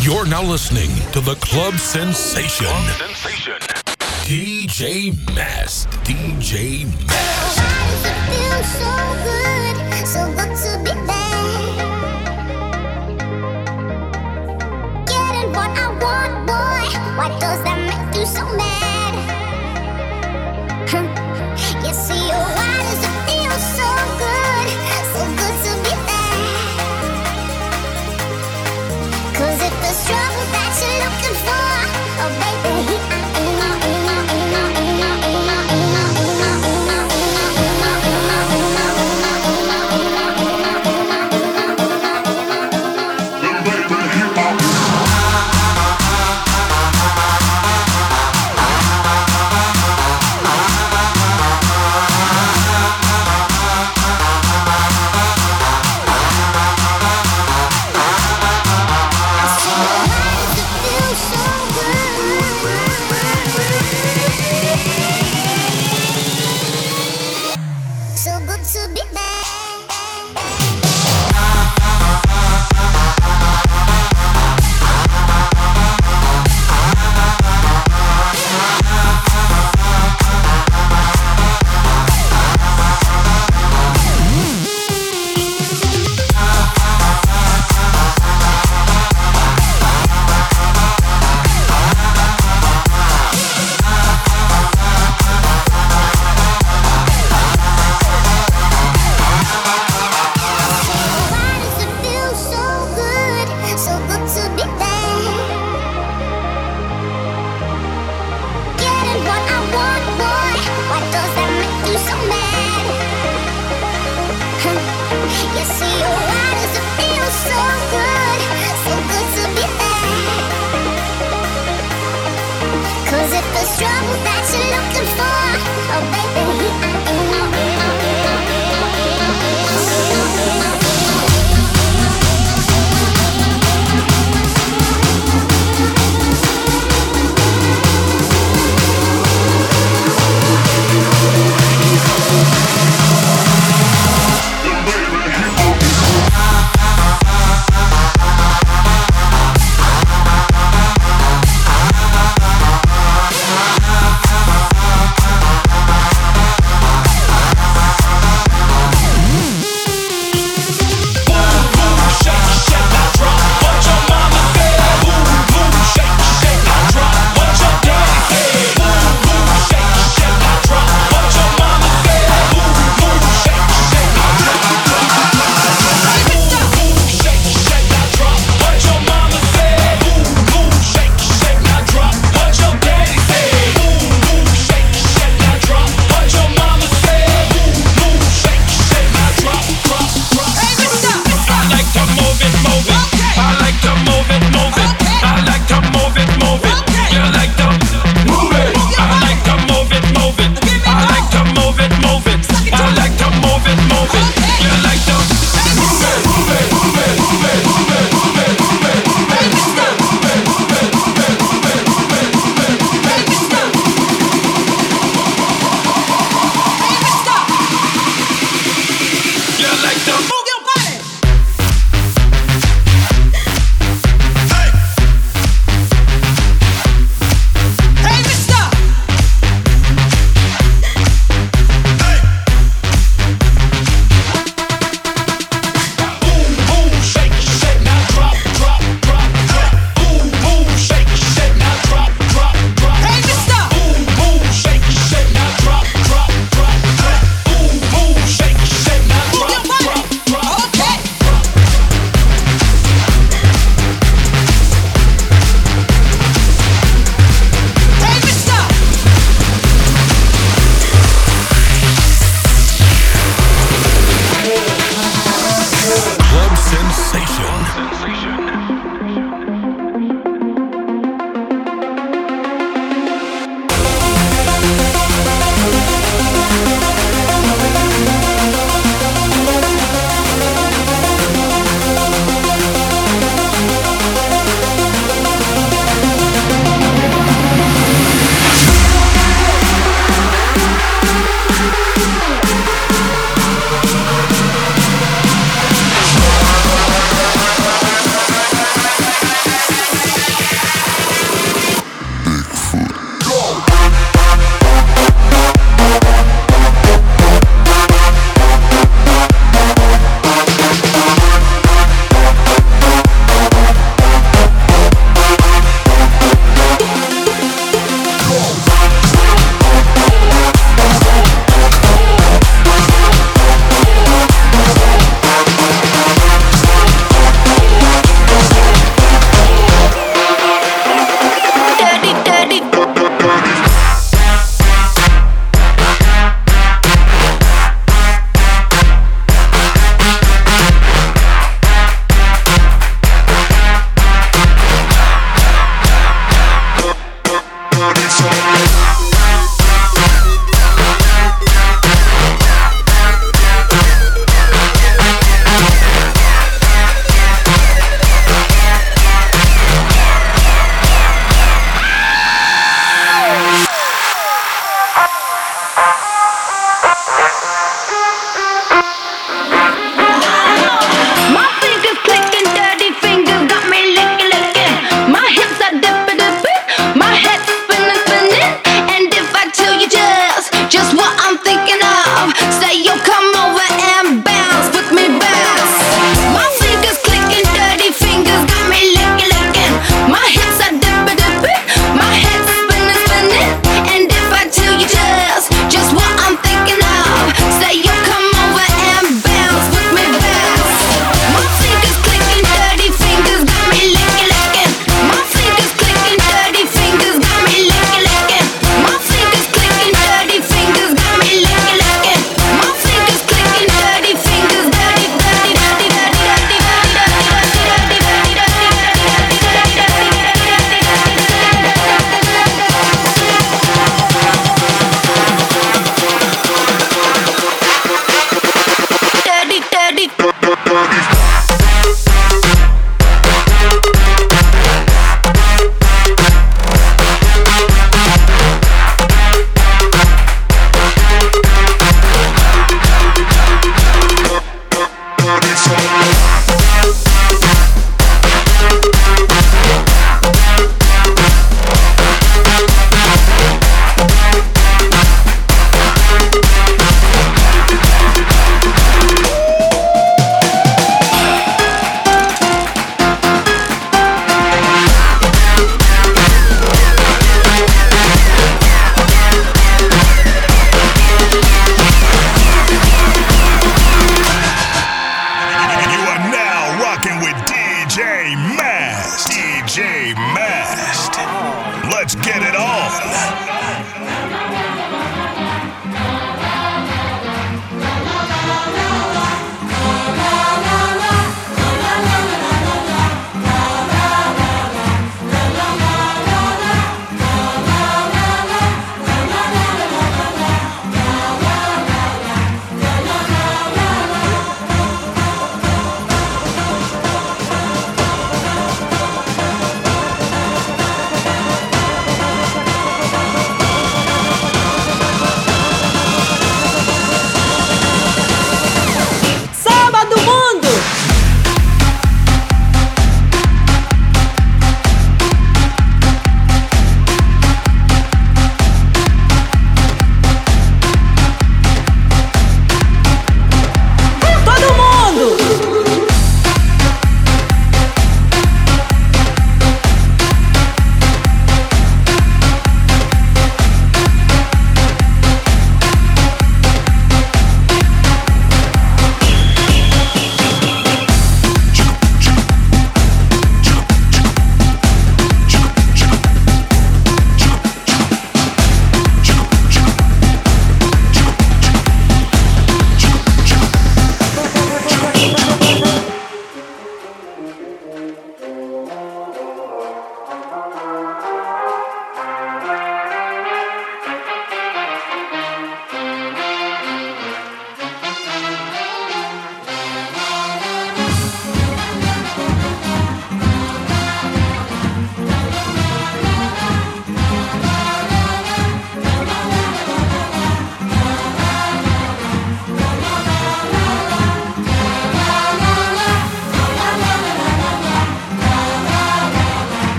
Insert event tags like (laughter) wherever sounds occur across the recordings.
You're now listening to the Club Sensation. Club Sensation. DJ Mask. DJ Mask.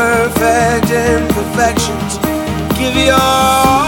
Even when I lose, I'm winning. Cause I give you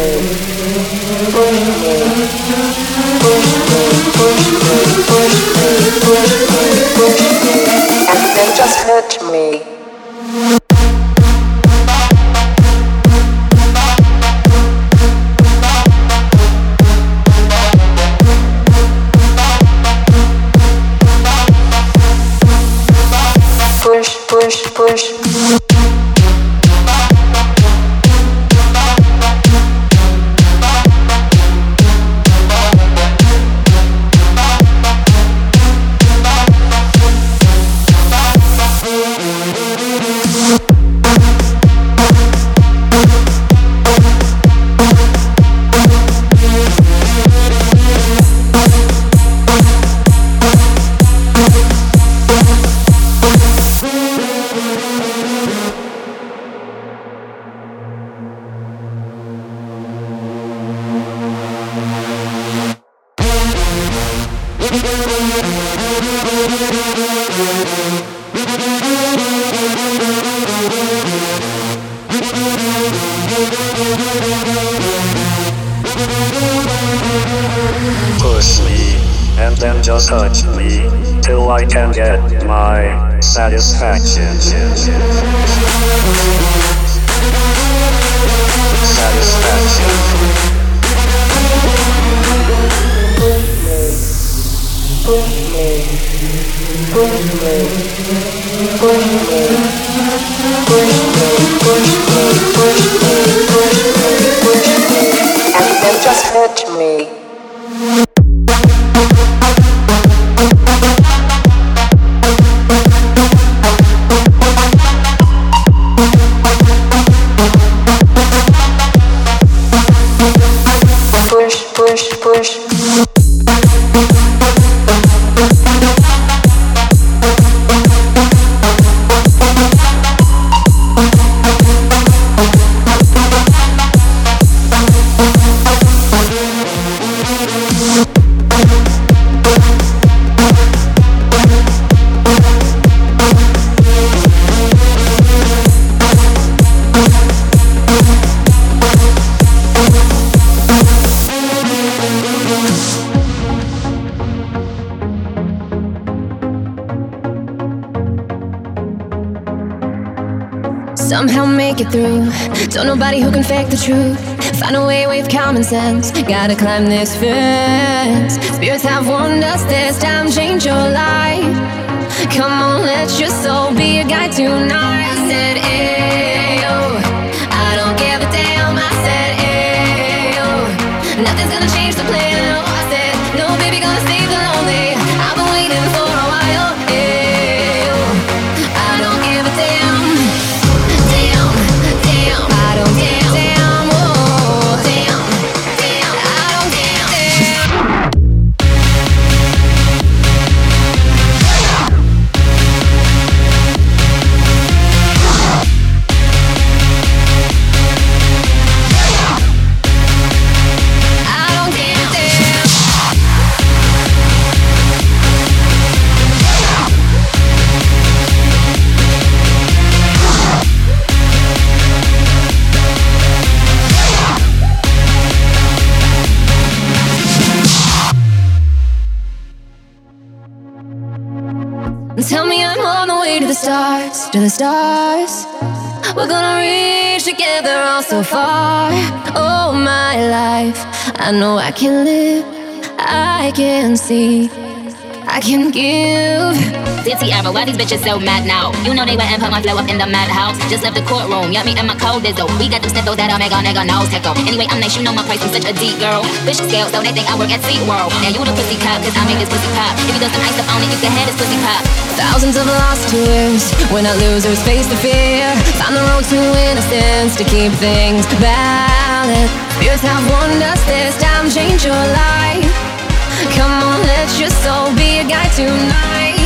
And my make it through. Don't nobody who can fake the truth. Find a way with common sense. Gotta climb this fence. Spirits have warned us this time. Change your life. Come on, let your soul be a guide tonight. I said, Ayo. I don't give a damn. I said, Ayo. Nothing's gonna change the plan. To the stars. We're gonna reach together all so far. Oh, my life, I know I can live, I can see, I can give. Dizzy era, why these bitches so mad now? You know they went and put my flow up in the madhouse. Just left the courtroom, got me my cold dizzle. We got them sniffles that I'll make a nigga nose tickle. Anyway, I'm nice, you know my price, I'm such a deep girl. Fish scale, so they think I work at SeaWorld. Now you the pussy cop, cause I make this pussy pop. If you does some ice up on it, you can have this pussy pop. Thousands of lost tears when our losers face the fear. Find the road to innocence to keep things balanced. Spirits have warned us this time, change your life. Come on, let your soul be a guide tonight.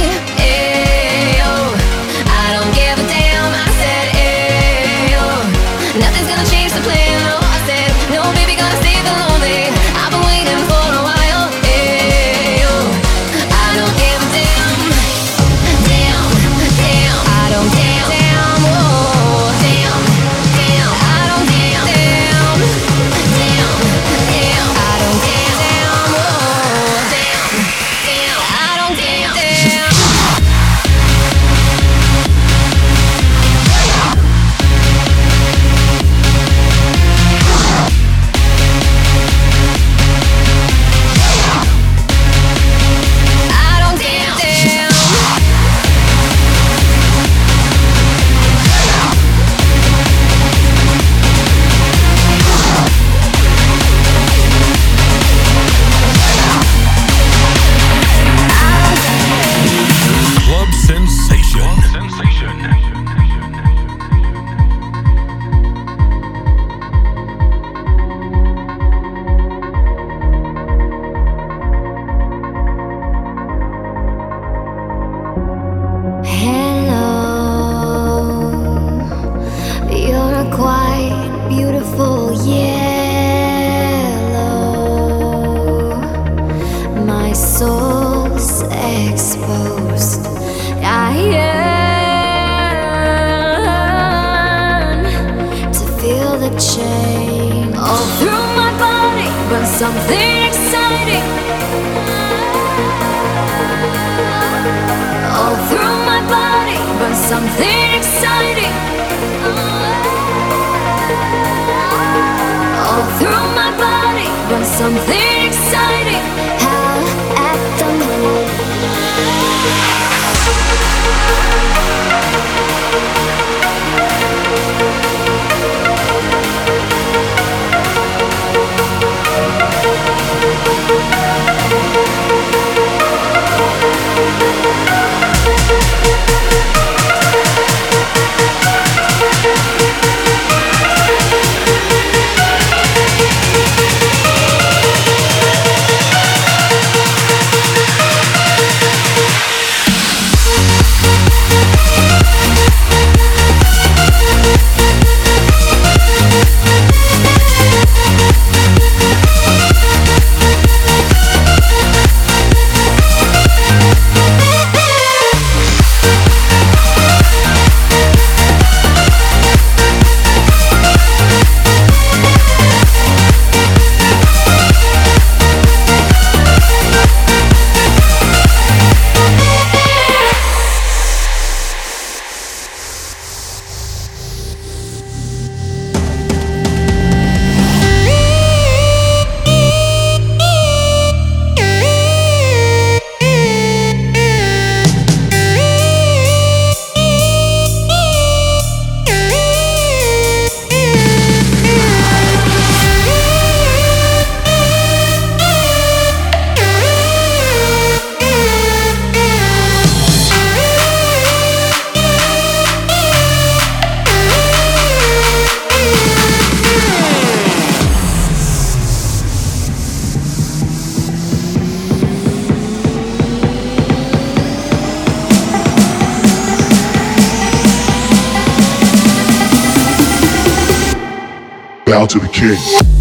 To the king.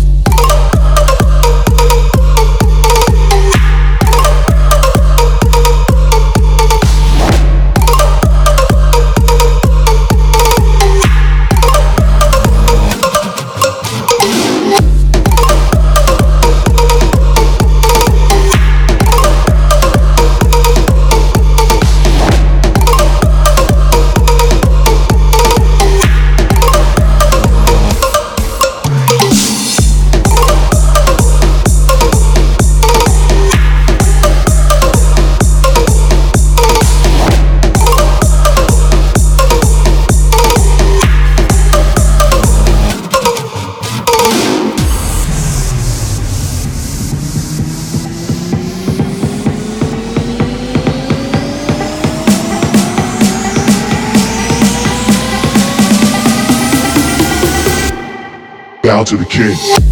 To the king.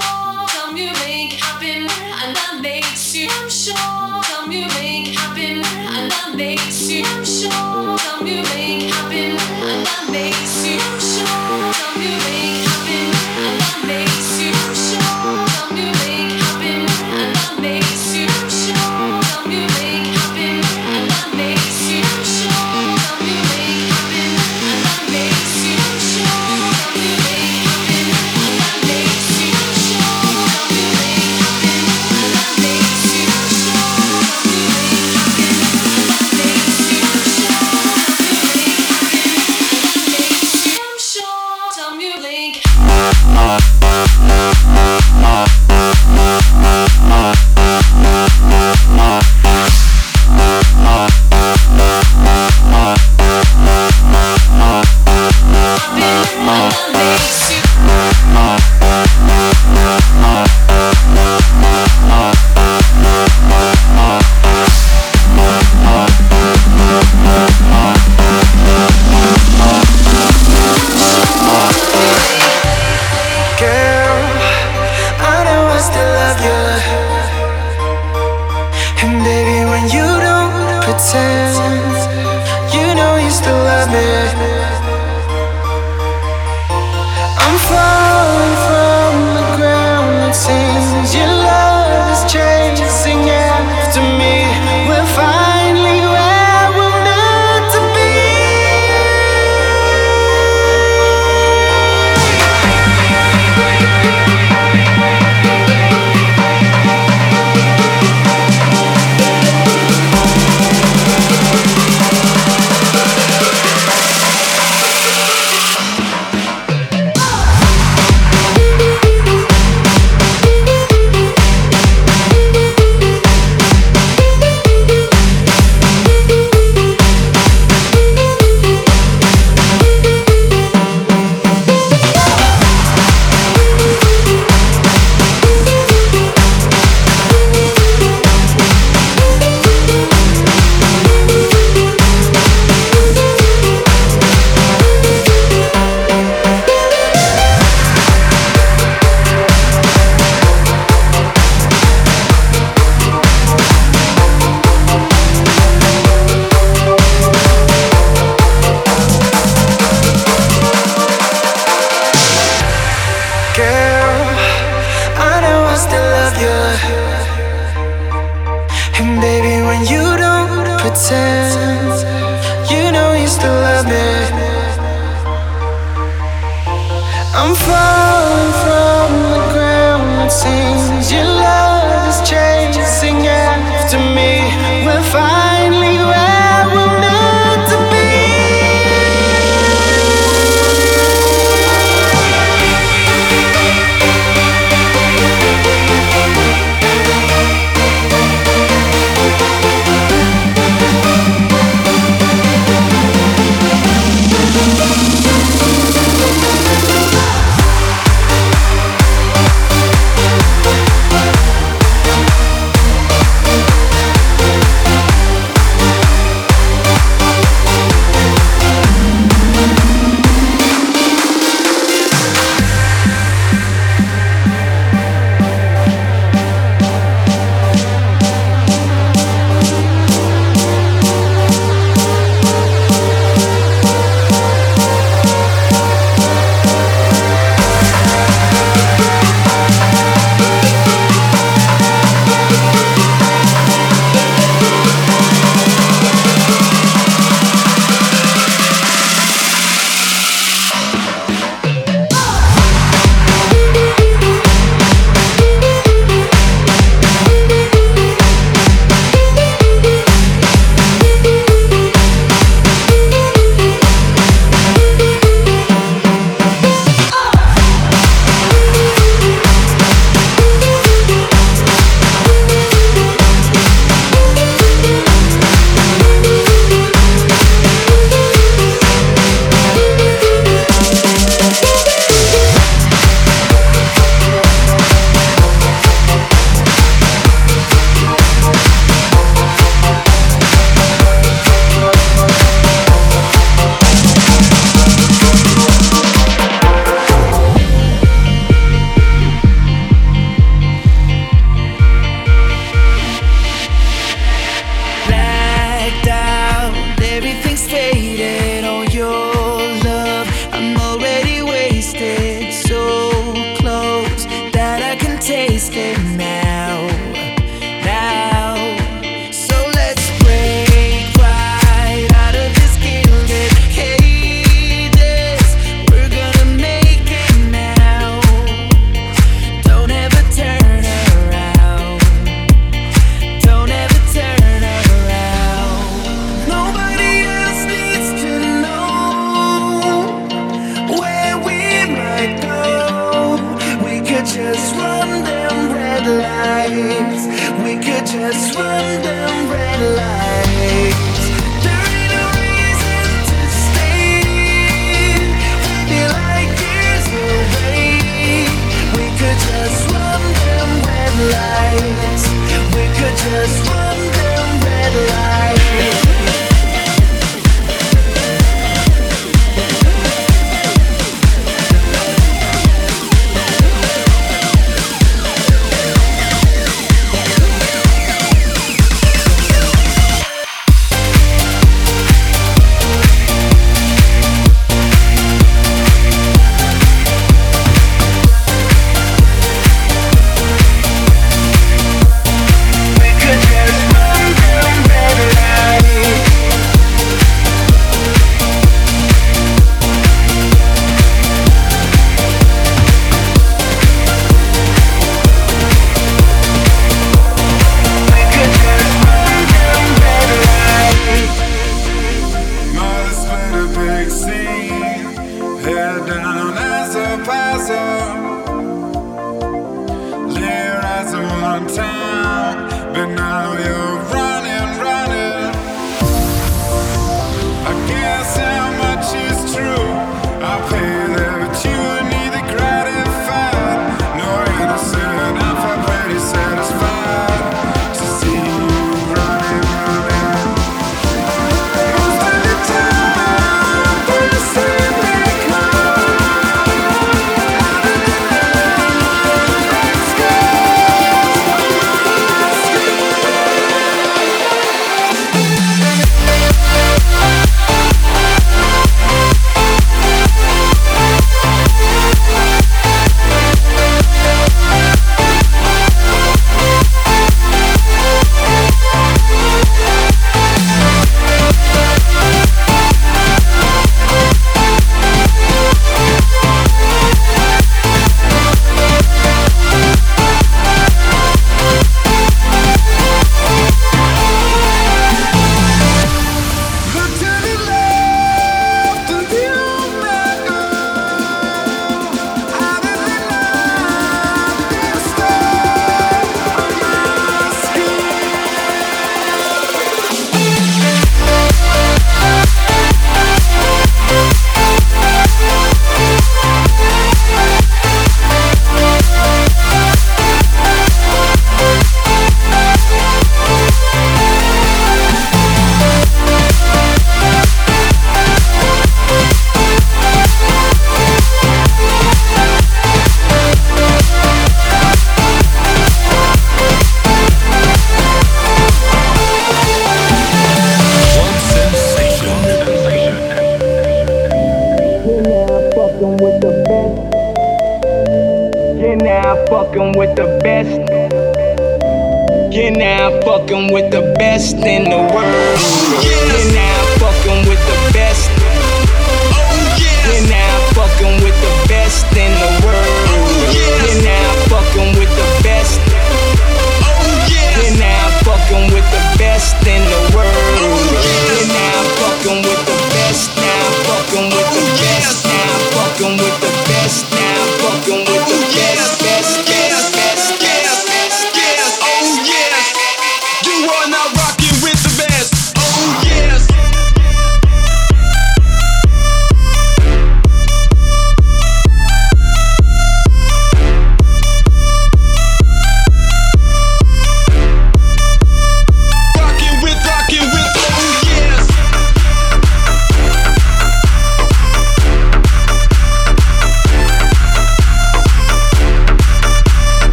I'm falling from the ground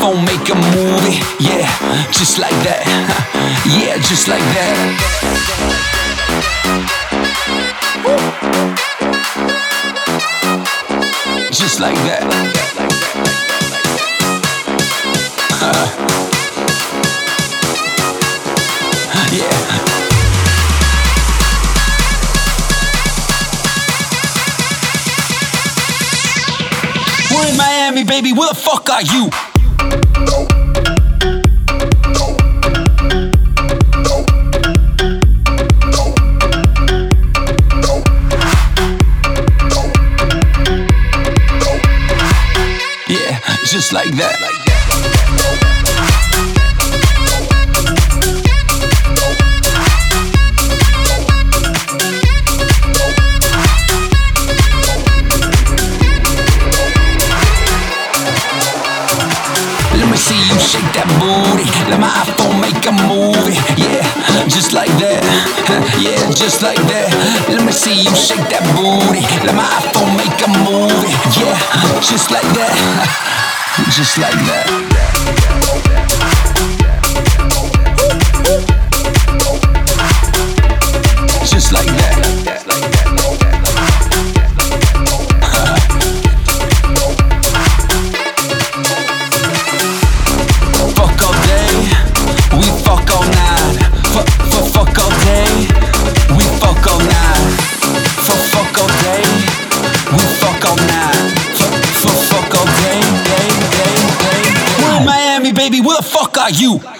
phone, make a movie. Yeah, just like that. (laughs) yeah, just like that. Shake that booty. Let my iPhone make a movie. Yeah, just like that. (laughs) just like that. like you.